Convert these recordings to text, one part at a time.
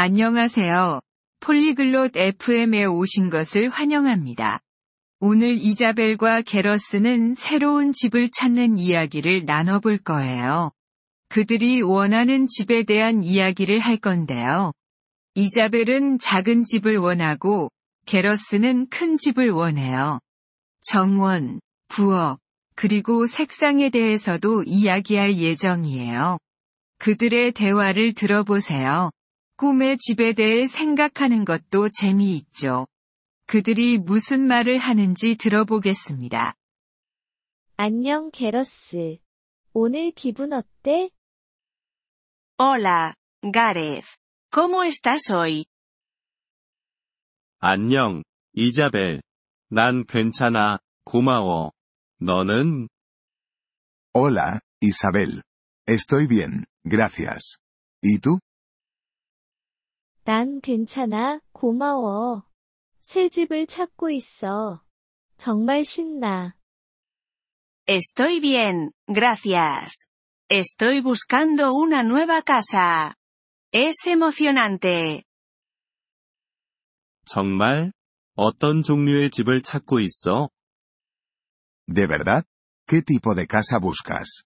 안녕하세요. 폴리글롯 FM에 오신 것을 환영합니다. 오늘 이자벨과 게러스는 새로운 집을 찾는 이야기를 나눠볼 거예요. 그들이 원하는 집에 대한 이야기를 할 건데요. 이자벨은 작은 집을 원하고 게러스는 큰 집을 원해요. 정원, 부엌, 그리고 색상에 대해서도 이야기할 예정이에요. 그들의 대화를 들어보세요. 꿈의 집에 대해 생각하는 것도 재미있죠. 그들이 무슨 말을 하는지 들어보겠습니다. 안녕, 게러스. 오늘 기분 어때? Hola, Gareth. ¿Cómo estás hoy? 안녕, 이자벨. 난 괜찮아, 고마워. 너는? Hola, Isabel. Estoy bien, gracias. ¿Y tú? 난 괜찮아, 고마워. 새 집을 찾고 있어. 정말 신나. Estoy bien, gracias. Estoy buscando una nueva casa. Es emocionante. 정말? 어떤 종류의 집을 찾고 있어? ¿De verdad? ¿Qué tipo de casa buscas?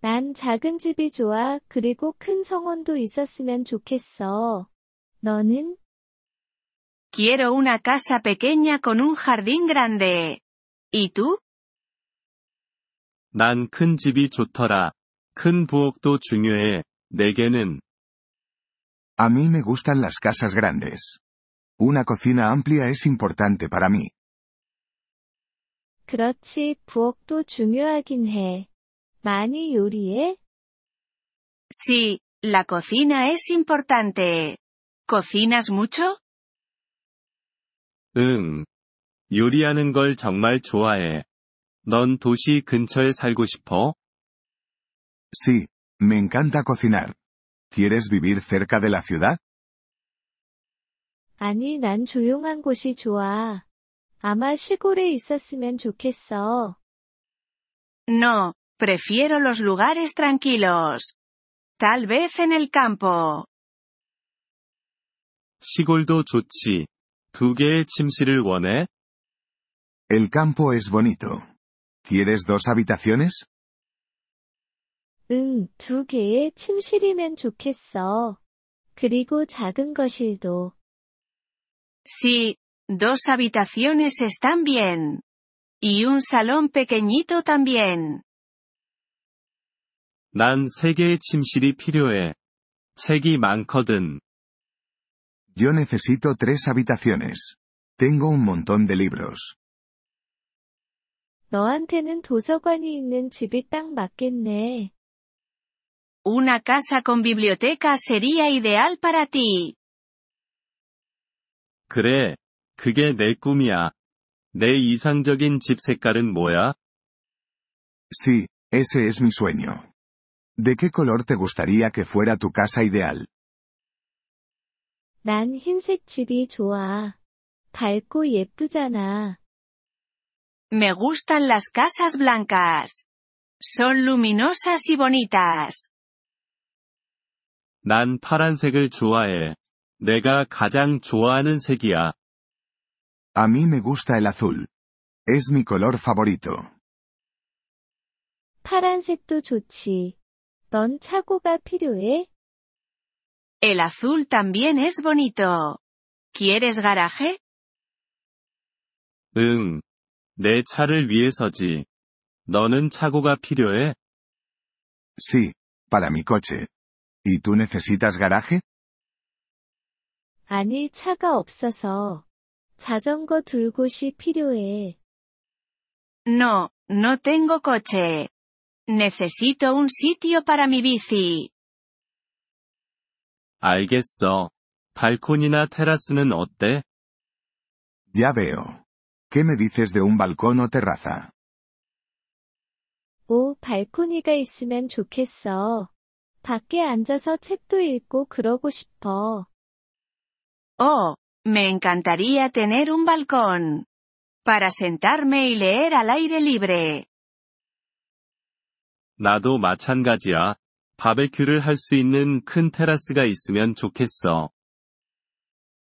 난 작은 집이 좋아, 그리고 큰 정원도 있었으면 좋겠어. 너는? Quiero una casa pequeña con un jardín grande. ¿Y tú? 난 큰 집이 좋더라. 큰 부엌도 중요해. 내게는. A mí me gustan las casas grandes. Una cocina amplia es importante para mí. 그렇지, 부엌도 중요하긴 해. 많이 요리해? Sí, la cocina es importante. ¿Cocinas mucho? 응. 요리하는 걸 정말 좋아해. 넌 도시 근처에 살고 싶어? Sí, me encanta cocinar. ¿Quieres vivir cerca de la ciudad? 아니, 난 조용한 곳이 좋아. 아마 시골에 있었으면 좋겠어. No, prefiero los lugares tranquilos. Tal vez en el campo. 시골도 좋지. 두 개의 침실을 원해? El campo es bonito. ¿Quieres dos habitaciones? 응, 두 개의 침실이면 좋겠어. 그리고 작은 거실도. Sí, dos habitaciones están bien. Y un salón pequeñito también. 난 세 개의 침실이 필요해. 책이 많거든. Yo necesito tres habitaciones. Tengo un montón de libros. 너한테는 도서관이 있는 집이 딱 맞겠네. Una casa con biblioteca sería ideal para ti. 그래. 그게 내 꿈이야. 내 이상적인 집 색깔은 뭐야? Sí, ese es mi sueño. ¿De qué color te gustaría que fuera tu casa ideal? 난 흰색 집이 좋아. 밝고 예쁘잖아. Me gustan las casas blancas. Son luminosas y bonitas. 난 파란색을 좋아해. 내가 가장 좋아하는 색이야. A mí me gusta el azul. Es mi color favorito. 파란색도 좋지. 넌 차고가 필요해? El azul también es bonito. ¿Quieres garaje? 응. 내 차를 위해서지. 너는 차고가 필요해? Sí, para mi coche. ¿Y tú necesitas garaje? 아니, 차가 없어서. 자전거 둘 곳이 필요해. No, no tengo coche. Necesito un sitio para mi bici. 알겠어. 발코니나 테라스는 어때? Ya veo. ¿Qué me dices de un balcón o terraza? 오, 발코니가 있으면 좋겠어. 밖에 앉아서 책도 읽고 그러고 싶어. Oh, me encantaría tener un balcón. Para sentarme y leer al aire libre. 나도 마찬가지야. 바베큐를 할 수 있는 큰 테라스가 있으면 좋겠어.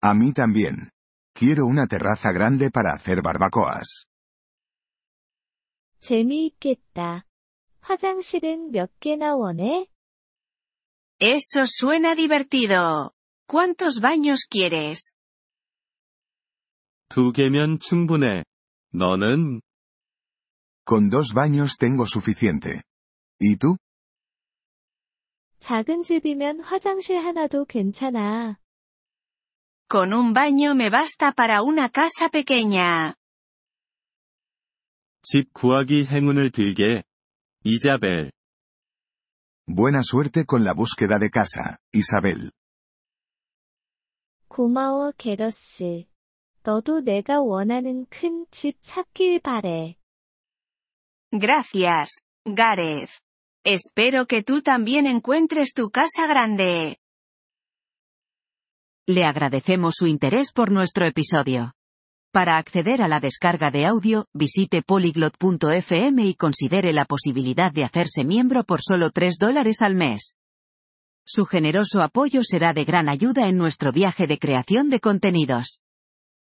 A mí también. Quiero una terraza grande para hacer barbacoas. 재미있겠다. 화장실은 몇 개나 원해? Eso suena divertido. ¿Cuántos baños quieres? 두 개면 충분해. 너는? Con dos baños tengo suficiente. ¿Y tú? 작은 집이면 화장실 하나도 괜찮아. Con un baño me basta para una casa pequeña. 집 구하기 행운을 빌게. 이자벨. Buena suerte con la búsqueda de casa, Isabel. 고마워, 게러스. 너도 내가 원하는 큰 집 찾길 바래. Gracias, Gareth. Espero que tú también encuentres tu casa grande. Le agradecemos su interés por nuestro episodio. Para acceder a la descarga de audio, visite polyglot.fm y considere la posibilidad de hacerse miembro por solo 3 dólares al mes. Su generoso apoyo será de gran ayuda en nuestro viaje de creación de contenidos.